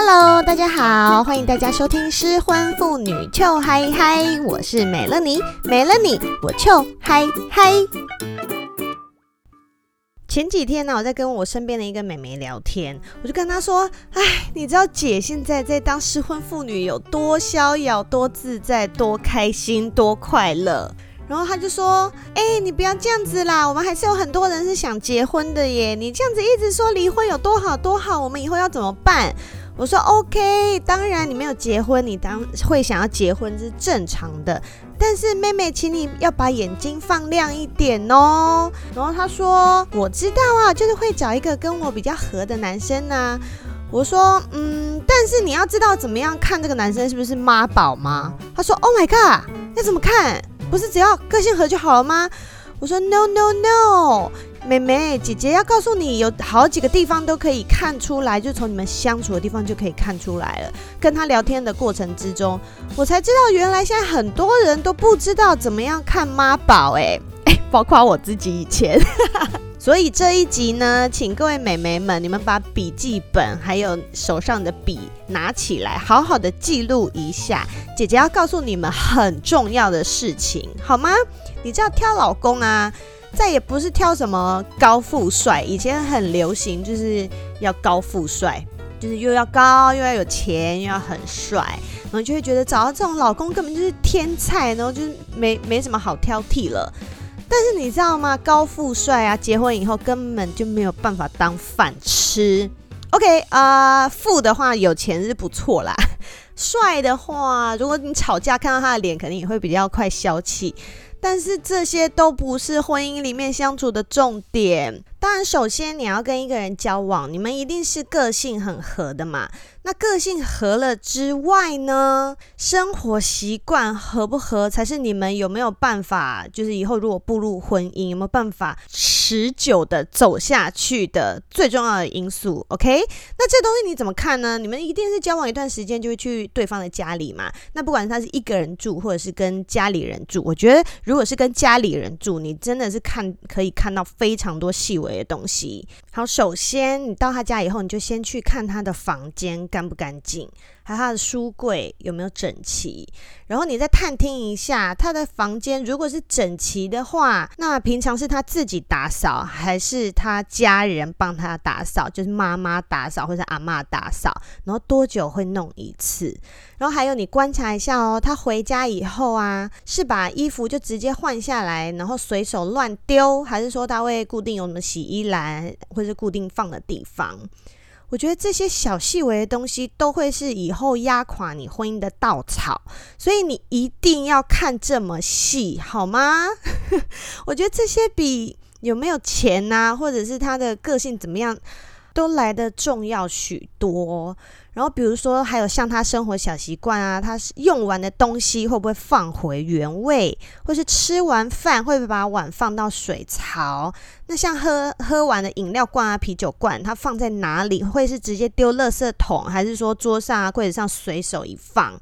Hello，大家好，欢迎大家收听《失婚妇女糗嗨嗨》，我是美乐妮，没了你我糗嗨嗨。前几天呢，我在跟我身边的一个美眉聊天，我就跟她说：“哎，你知道姐现在在当失婚妇女有多逍遥、多自在、多开心、多快乐？”然后她就说：“哎，你不要这样子啦，我们还是有很多人是想结婚的耶。你这样子一直说离婚有多好多好，我们以后要怎么办？”我说 OK，当然你没有结婚，你当会想要结婚是正常的。但是妹妹，请你要把眼睛放亮一点哦。然后她说：“我知道啊，就是会找一个跟我比较合的男生呢、啊。”我说：“嗯，但是你要知道怎么样看这个男生是不是妈宝吗？”她说：“Oh my god，要怎么看？不是只要个性合就好了吗？”我说：“No no no。”妹妹，姐姐要告诉你，有好几个地方都可以看出来，就从你们相处的地方就可以看出来了。跟他聊天的过程之中，我才知道原来现在很多人都不知道怎么样看妈宝，哎哎，包括我自己以前。所以这一集呢，请各位美眉们，你们把笔记本还有手上的笔拿起来，好好的记录一下。姐姐要告诉你们很重要的事情，好吗？你知道挑老公啊？再也不是挑什么高富帅，以前很流行，就是要高富帅，就是又要高又要有钱又要很帅，然后就会觉得找到这种老公根本就是天才，然后就是没没什么好挑剔了。但是你知道吗？高富帅啊，结婚以后根本就没有办法当饭吃。OK 啊、呃，富的话有钱是不错啦，帅的话，如果你吵架看到他的脸，肯定也会比较快消气。但是这些都不是婚姻里面相处的重点。当然，首先你要跟一个人交往，你们一定是个性很合的嘛。那个性合了之外呢，生活习惯合不合，才是你们有没有办法，就是以后如果步入婚姻，有没有办法持久的走下去的最重要的因素。OK，那这东西你怎么看呢？你们一定是交往一段时间就会去对方的家里嘛。那不管他是一个人住，或者是跟家里人住，我觉得如果是跟家里人住，你真的是看可以看到非常多细微的东西。好，首先你到他家以后，你就先去看他的房间。干不干净？还有他的书柜有没有整齐？然后你再探听一下他的房间，如果是整齐的话，那平常是他自己打扫，还是他家人帮他打扫？就是妈妈打扫或者阿嬷打扫？然后多久会弄一次？然后还有你观察一下哦，他回家以后啊，是把衣服就直接换下来，然后随手乱丢，还是说他会固定有什么洗衣篮，或是固定放的地方？我觉得这些小细微的东西都会是以后压垮你婚姻的稻草，所以你一定要看这么细，好吗？我觉得这些比有没有钱啊，或者是他的个性怎么样，都来得重要许多。然后比如说，还有像他生活小习惯啊，他用完的东西会不会放回原位，或是吃完饭会不会把碗放到水槽？那像喝喝完的饮料罐啊、啤酒罐，它放在哪里？会是直接丢垃圾桶，还是说桌上啊、柜子上随手一放？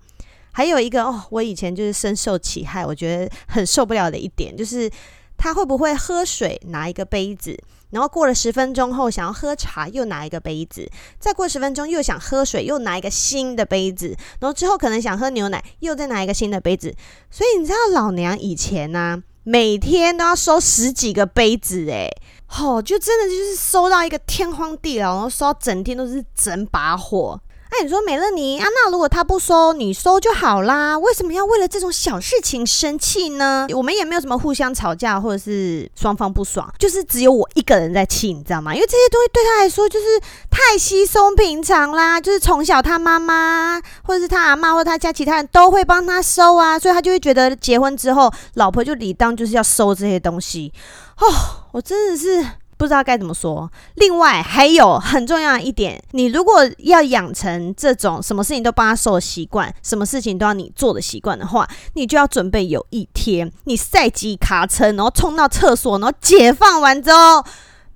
还有一个哦，我以前就是深受其害，我觉得很受不了的一点就是。他会不会喝水拿一个杯子，然后过了十分钟后想要喝茶又拿一个杯子，再过十分钟又想喝水又拿一个新的杯子，然后之后可能想喝牛奶又再拿一个新的杯子。所以你知道老娘以前呢、每天都要收十几个杯子，诶，吼，就真的就是收到一个天荒地老，然后收到整天都是整把火。哎，你说美乐妮啊，那如果他不收，你收就好啦。为什么要为了这种小事情生气呢？我们也没有什么互相吵架，或者是双方不爽，就是只有我一个人在气，你知道吗？因为这些东西对他来说就是太稀松平常啦，就是从小他妈妈或者是他阿妈或者他家其他人都会帮他收啊，所以他就会觉得结婚之后，老婆就理当就是要收这些东西。哦，我真的是。不知道该怎么说。另外还有很重要一点，你如果要养成这种什么事情都帮他收的习惯，什么事情都要你做的习惯的话，你就要准备有一天你赛级卡车，然后冲到厕所，然后解放完之后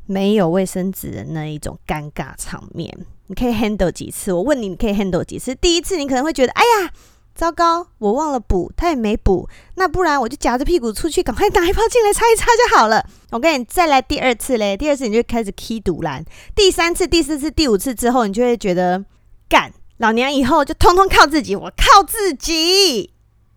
没有卫生纸的那一种尴尬场面，你可以 handle 几次？我问你，你可以 handle 几次？第一次你可能会觉得，哎呀。糟糕，我忘了补，他也没补，那不然我就夹着屁股出去，赶快拿一包进来擦一擦就好了。我跟你再来第二次嘞，第二次你就开始起赌烂，第三次、第四次、第五次之后，你就会觉得干老娘以后就通通靠自己，我靠自己。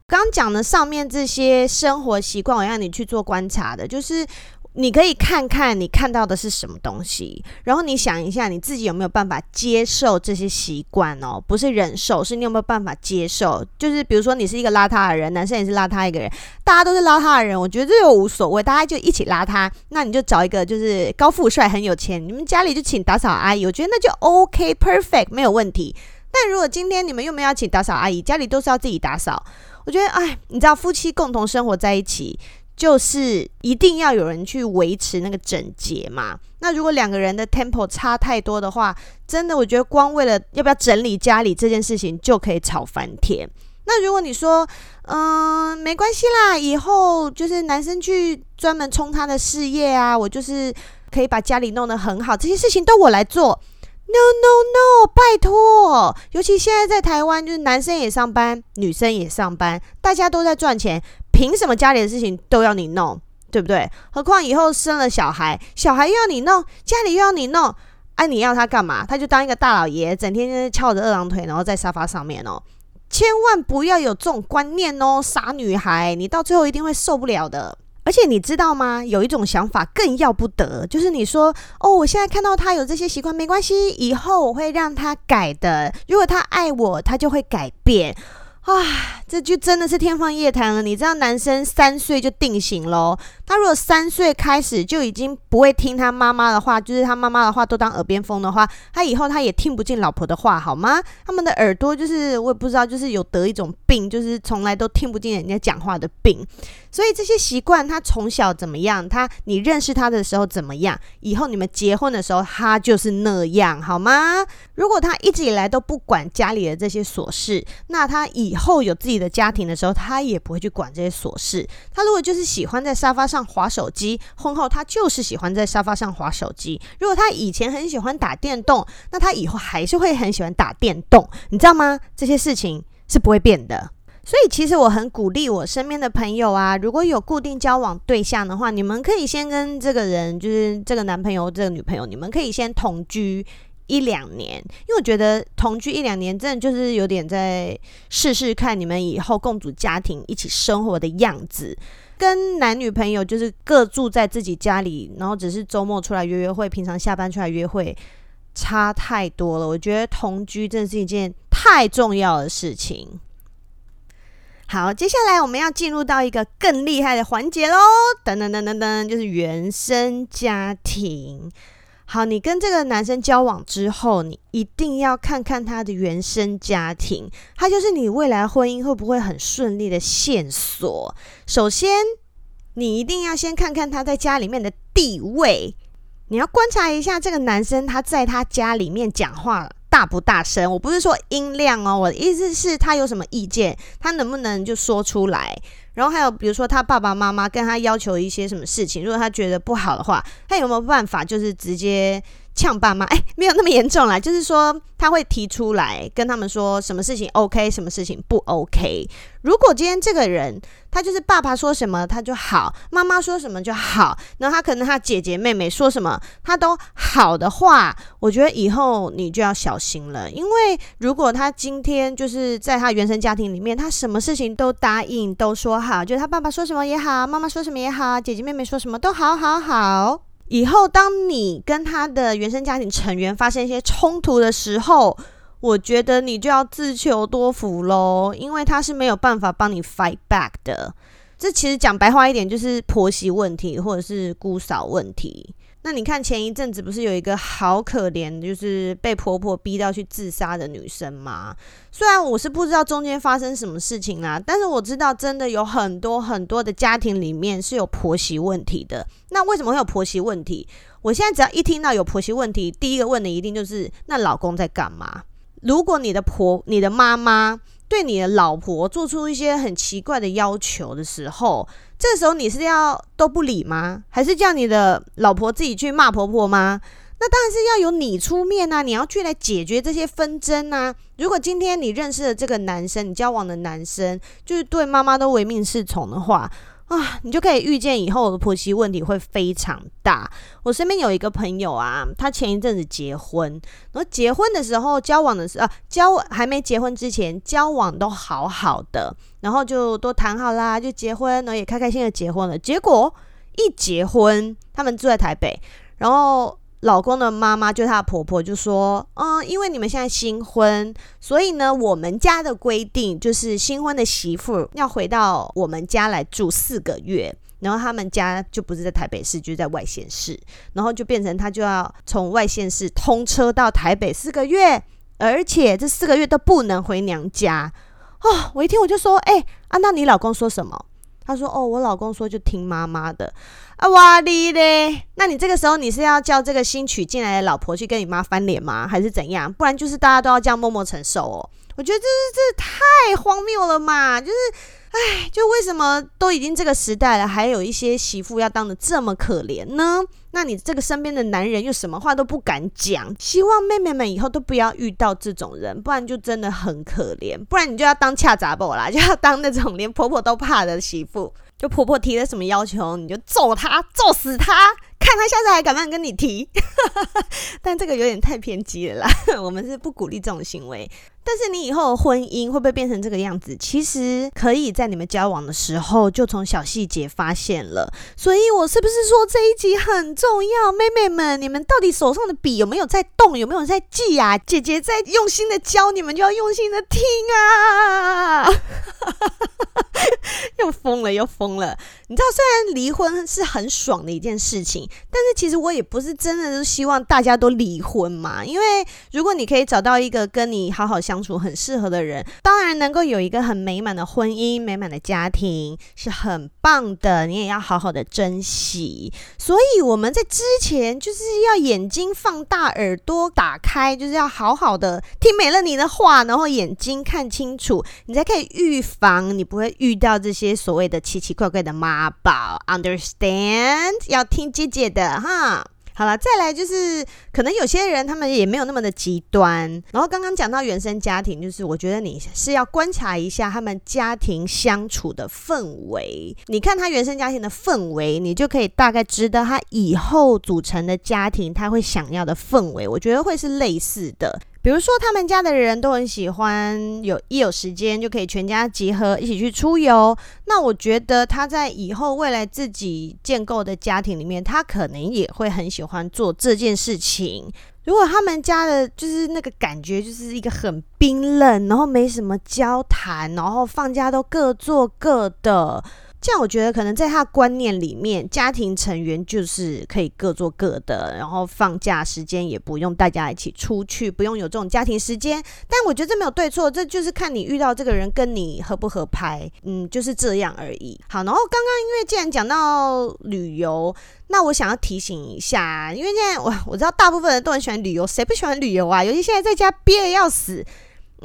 刚讲的上面这些生活习惯，我让你去做观察的，就是。你可以看看你看到的是什么东西，然后你想一下你自己有没有办法接受这些习惯哦，不是忍受，是你有没有办法接受？就是比如说你是一个邋遢的人，男生也是邋遢一个人，大家都是邋遢的人，我觉得这又无所谓，大家就一起邋遢，那你就找一个就是高富帅很有钱，你们家里就请打扫阿姨，我觉得那就 OK perfect 没有问题。但如果今天你们又没有请打扫阿姨，家里都是要自己打扫，我觉得哎，你知道夫妻共同生活在一起。就是一定要有人去维持那个整洁嘛。那如果两个人的 tempo 差太多的话，真的我觉得光为了要不要整理家里这件事情就可以吵翻天。那如果你说，嗯、没关系啦，以后就是男生去专门冲他的事业啊，我就是可以把家里弄得很好，这些事情都我来做。No no no，拜托，尤其现在在台湾，就是男生也上班，女生也上班，大家都在赚钱。凭什么家里的事情都要你弄，对不对？何况以后生了小孩，小孩又要你弄，家里又要你弄，哎、你要他干嘛？他就当一个大老爷，整天翘着二郎腿，然后在沙发上面哦。千万不要有这种观念哦，傻女孩，你到最后一定会受不了的。而且你知道吗？有一种想法更要不得，就是你说哦，我现在看到他有这些习惯，没关系，以后我会让他改的。如果他爱我，他就会改变。啊，这就真的是天方夜谭了。你知道，男生三岁就定型喽。他如果三岁开始就已经不会听他妈妈的话，就是他妈妈的话都当耳边风的话，他以后他也听不进老婆的话，好吗？他们的耳朵就是我也不知道，就是有得一种病，就是从来都听不进人家讲话的病。所以这些习惯，他从小怎么样，他你认识他的时候怎么样，以后你们结婚的时候他就是那样，好吗？如果他一直以来都不管家里的这些琐事，那他以后有自己的家庭的时候，他也不会去管这些琐事。他如果就是喜欢在沙发上划手机，婚后他就是喜欢在沙发上划手机。如果他以前很喜欢打电动，那他以后还是会很喜欢打电动，你知道吗？这些事情是不会变的。所以其实我很鼓励我身边的朋友啊，如果有固定交往对象的话，你们可以先跟这个人，就是这个男朋友、这个女朋友，你们可以先同居。一两年，因为我觉得同居一两年，真的就是有点在试试看你们以后共组家庭一起生活的样子。跟男女朋友就是各住在自己家里，然后只是周末出来约约会，平常下班出来约会，差太多了。我觉得同居真的是一件太重要的事情。好，接下来我们要进入到一个更厉害的环节喽！噔噔噔噔噔，就是原生家庭。好，你跟这个男生交往之后，你一定要看看他的原生家庭，他就是你未来婚姻会不会很顺利的线索。首先，你一定要先看看他在家里面的地位，你要观察一下这个男生他在他家里面讲话大不大声。我不是说音量哦，我的意思是，他有什么意见，他能不能就说出来。然后还有，比如说他爸爸妈妈跟他要求一些什么事情，如果他觉得不好的话，他有没有办法就是直接呛爸妈？哎，没有那么严重啦，就是说他会提出来跟他们说什么事情 OK，什么事情不 OK。如果今天这个人他就是爸爸说什么他就好，妈妈说什么就好，然后他可能他姐姐妹妹说什么他都好的话，我觉得以后你就要小心了，因为如果他今天就是在他原生家庭里面，他什么事情都答应都说好，就是他爸爸说什么也好，妈妈说什么也好，姐姐妹妹说什么都好好好。以后当你跟他的原生家庭成员发生一些冲突的时候，我觉得你就要自求多福喽，因为他是没有办法帮你 fight back 的。这其实讲白话一点，就是婆媳问题或者是姑嫂问题。那你看前一阵子不是有一个好可怜，就是被婆婆逼到去自杀的女生吗？虽然我是不知道中间发生什么事情啦，但是我知道真的有很多很多的家庭里面是有婆媳问题的。那为什么会有婆媳问题？我现在只要一听到有婆媳问题，第一个问的一定就是那老公在干嘛？如果你的婆、你的妈妈对你的老婆做出一些很奇怪的要求的时候，这时候你是要都不理吗？还是叫你的老婆自己去骂婆婆吗？那当然是要由你出面啊！你要去来解决这些纷争啊！如果今天你认识的这个男生，你交往的男生就是对妈妈都唯命是从的话，啊，你就可以预见以后我的婆媳问题会非常大。我身边有一个朋友啊，他前一阵子结婚，然后结婚的时候交往的时候，啊，交还没结婚之前交往都好好的，然后就都谈好啦，就结婚，然后也开开心心的结婚了。结果一结婚，他们住在台北，然后。老公的妈妈就是他的婆婆，就说：“嗯，因为你们现在新婚，所以呢，我们家的规定就是新婚的媳妇要回到我们家来住四个月，然后他们家就不是在台北市，就是在外县市，然后就变成他就要从外县市通车到台北四个月，而且这四个月都不能回娘家。哦，我一听我就说：哎，啊，那你老公说什么？他说：哦，我老公说就听妈妈的。”啊哇哩嘞！那你这个时候你是要叫这个新娶进来的老婆去跟你妈翻脸吗？还是怎样？不然就是大家都要这样默默承受哦。我觉得这是这太荒谬了嘛！就是，哎，就为什么都已经这个时代了，还有一些媳妇要当的这么可怜呢？那你这个身边的男人又什么话都不敢讲？希望妹妹们以后都不要遇到这种人，不然就真的很可怜。不然你就要当恰杂宝啦，就要当那种连婆婆都怕的媳妇。就婆婆提了什么要求，你就揍她，揍死她，看她下次还敢不敢跟你提。但这个有点太偏激了啦，我们是不鼓励这种行为。但是你以后的婚姻会不会变成这个样子？其实可以在你们交往的时候就从小细节发现了。所以我是不是说这一集很重要？妹妹们，你们到底手上的笔有没有在动？有没有在记啊？姐姐在用心的教你们，就要用心的听啊！又疯了，又疯了！你知道，虽然离婚是很爽的一件事情，但是其实我也不是真的是希望大家都离婚嘛。因为如果你可以找到一个跟你好好相相处、很适合的人，当然能够有一个很美满的婚姻、美满的家庭是很棒的。你也要好好的珍惜。所以我们在之前就是要眼睛放大、耳朵打开，就是要好好的听美乐你的话，然后眼睛看清楚，你才可以预防你不会遇到这些所谓的奇奇怪怪的妈宝，understand？要听姐姐的哈。好了，再来就是可能有些人他们也没有那么的极端。然后刚刚讲到原生家庭，就是我觉得你是要观察一下他们家庭相处的氛围。你看他原生家庭的氛围，你就可以大概知道他以后组成的家庭他会想要的氛围。我觉得会是类似的。比如说，他们家的人都很喜欢有一有时间就可以全家集合一起去出游。那我觉得他在以后未来自己建构的家庭里面，他可能也会很喜欢做这件事情。如果他们家的就是那个感觉，就是一个很冰冷，然后没什么交谈，然后放假都各做各的。这样我觉得可能在他观念里面，家庭成员就是可以各做各的，然后放假时间也不用大家一起出去，不用有这种家庭时间。但我觉得这没有对错，这就是看你遇到这个人跟你合不合拍，嗯，就是这样而已。好，然后刚刚因为既然讲到旅游，那我想要提醒一下，因为现在我我知道大部分人都很喜欢旅游，谁不喜欢旅游啊？尤其现在在家憋得要死。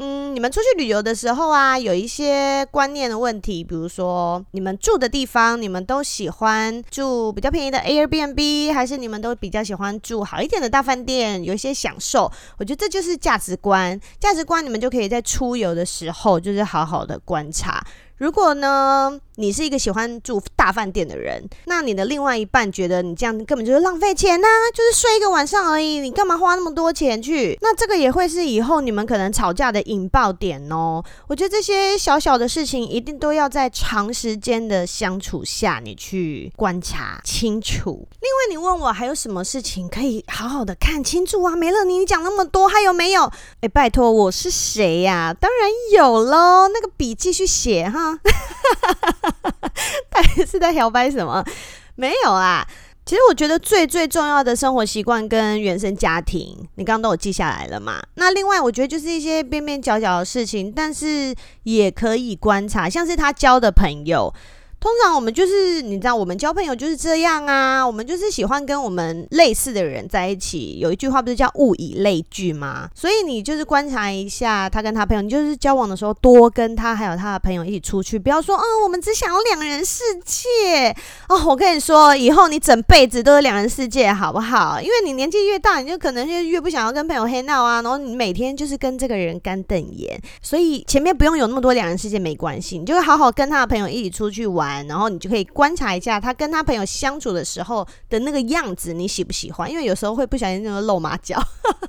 嗯，你们出去旅游的时候啊，有一些观念的问题，比如说你们住的地方，你们都喜欢住比较便宜的 Airbnb，还是你们都比较喜欢住好一点的大饭店，有一些享受？我觉得这就是价值观，价值观你们就可以在出游的时候，就是好好的观察。如果呢，你是一个喜欢住大饭店的人，那你的另外一半觉得你这样根本就是浪费钱呐、就是睡一个晚上而已，你干嘛花那么多钱去？那这个也会是以后你们可能吵架的引爆点哦。我觉得这些小小的事情一定都要在长时间的相处下，你去观察清楚。另外，你问我还有什么事情可以好好的看清楚啊？美乐妮，你讲那么多，还有没有？哎，拜托，我是谁呀、当然有喽，那个笔继续写哈。哈哈哈哈哈！到底是在摇摆什么？没有啊。其实我觉得最最重要的生活习惯跟原生家庭，你刚刚都有记下来了嘛？那另外我觉得就是一些边边角角的事情，但是也可以观察，像是他交的朋友。通常我们就是，你知道，我们交朋友就是这样啊，我们就是喜欢跟我们类似的人在一起。有一句话不是叫物以类聚吗？所以你就是观察一下他跟他朋友，你就是交往的时候多跟他还有他的朋友一起出去，不要说，嗯，我们只想要两人世界哦。我跟你说，以后你整辈子都是两人世界，好不好？因为你年纪越大，你就可能就越不想要跟朋友黑闹啊，然后你每天就是跟这个人干瞪眼。所以前面不用有那么多两人世界没关系，你就会好好跟他的朋友一起出去玩。然后你就可以观察一下他跟他朋友相处的时候的那个样子，你喜不喜欢？因为有时候会不小心那个露马脚，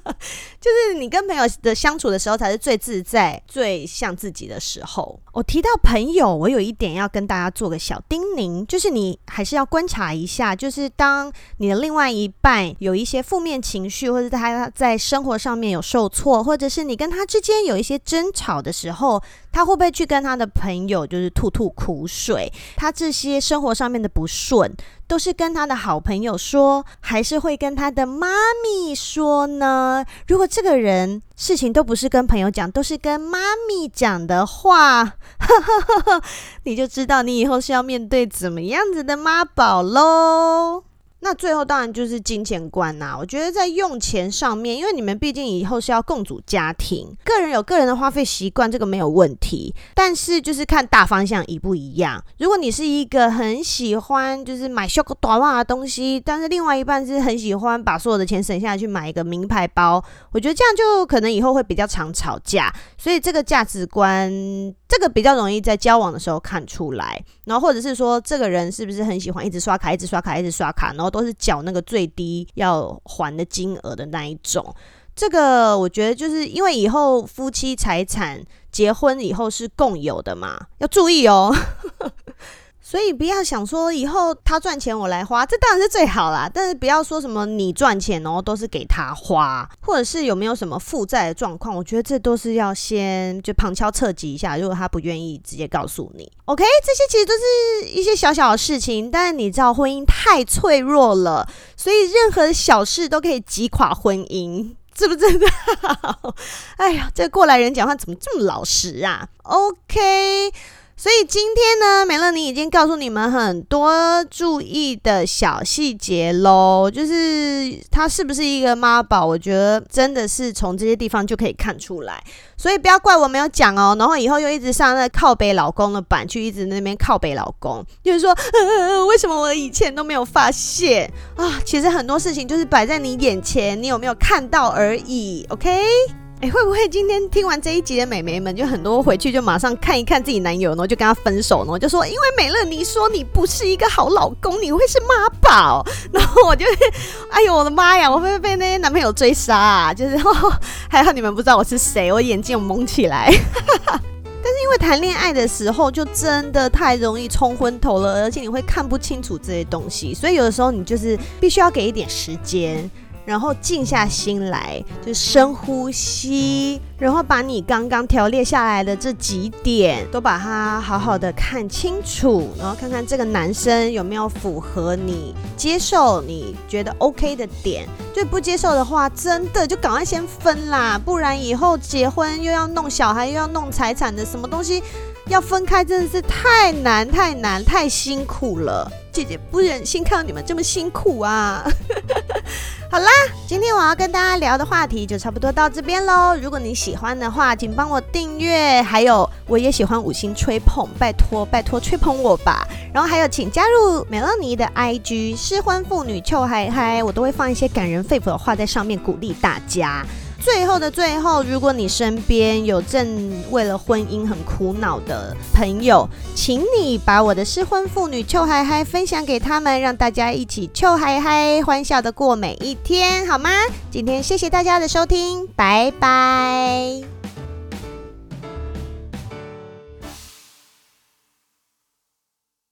就是你跟朋友的相处的时候才是最自在、最像自己的时候。我提到朋友，我有一点要跟大家做个小叮咛，就是你还是要观察一下，就是当你的另外一半有一些负面情绪，或者他在生活上面有受挫，或者是你跟他之间有一些争吵的时候，他会不会去跟他的朋友就是吐吐苦水？他这些生活上面的不顺，都是跟他的好朋友说，还是会跟他的妈咪说呢？如果这个人事情都不是跟朋友讲，都是跟妈咪讲的话，呵呵呵，你就知道你以后是要面对怎么样子的妈宝喽。那最后当然就是金钱观呐、我觉得在用钱上面，因为你们毕竟以后是要共组家庭，个人有个人的花费习惯，这个没有问题。但是就是看大方向一不一样。如果你是一个很喜欢就是买小短袜的东西，但是另外一半是很喜欢把所有的钱省下来去买一个名牌包，我觉得这样就可能以后会比较常吵架。所以这个价值观，这个比较容易在交往的时候看出来。然后或者是说，这个人是不是很喜欢一直刷卡，一直刷卡，一直刷卡，然后都是缴那个最低要还的金额的那一种。这个我觉得就是因为以后夫妻财产结婚以后是共有的嘛，要注意哦。所以不要想说以后他赚钱我来花，这当然是最好啦。但是不要说什么你赚钱哦都是给他花，或者是有没有什么负债的状况，我觉得这都是要先就旁敲侧击一下。如果他不愿意直接告诉你，OK，这些其实都是一些小小的事情。但是你知道婚姻太脆弱了，所以任何小事都可以击垮婚姻，是不是真的？哎呀，这过来人讲话怎么这么老实啊？OK。所以今天呢，美乐妮已经告诉你们很多注意的小细节喽，就是他是不是一个妈宝，我觉得真的是从这些地方就可以看出来。所以不要怪我没有讲哦，然后以后又一直上那靠北老公的板去，一直那边靠北老公，就是说，呃，为什么我以前都没有发现啊？其实很多事情就是摆在你眼前，你有没有看到而已，OK？哎，会不会今天听完这一集的美眉们，就很多回去就马上看一看自己男友，然后就跟他分手，然后就说，因为美乐你说你不是一个好老公，你会是妈宝，然后我就，哎呦我的妈呀，我会不会被那些男朋友追杀啊？就是，呵呵，还好你们不知道我是谁，我眼睛有蒙起来。但是因为谈恋爱的时候，就真的太容易冲昏头了，而且你会看不清楚这些东西，所以有的时候你就是必须要给一点时间。然后静下心来，就深呼吸，然后把你刚刚条列下来的这几点都把它好好的看清楚，然后看看这个男生有没有符合你接受、你觉得 OK 的点。就不接受的话，真的就赶快先分啦，不然以后结婚又要弄小孩，又要弄财产的什么东西要分开，真的是太难、太难、太辛苦了。姐姐不忍心看到你们这么辛苦啊。好啦，今天我要跟大家聊的话题就差不多到这边喽。如果你喜欢的话，请帮我订阅，还有我也喜欢五星吹捧，拜托拜托吹捧我吧。然后还有，请加入美乐妮的 IG，失婚妇女秋嗨嗨，我都会放一些感人肺腑的话在上面鼓励大家。最后的最后，如果你身边有正为了婚姻很苦恼的朋友，请你把我的失婚妇女臭嗨嗨分享给他们，让大家一起臭嗨嗨，欢笑的过每一天，好吗？今天谢谢大家的收听，拜拜。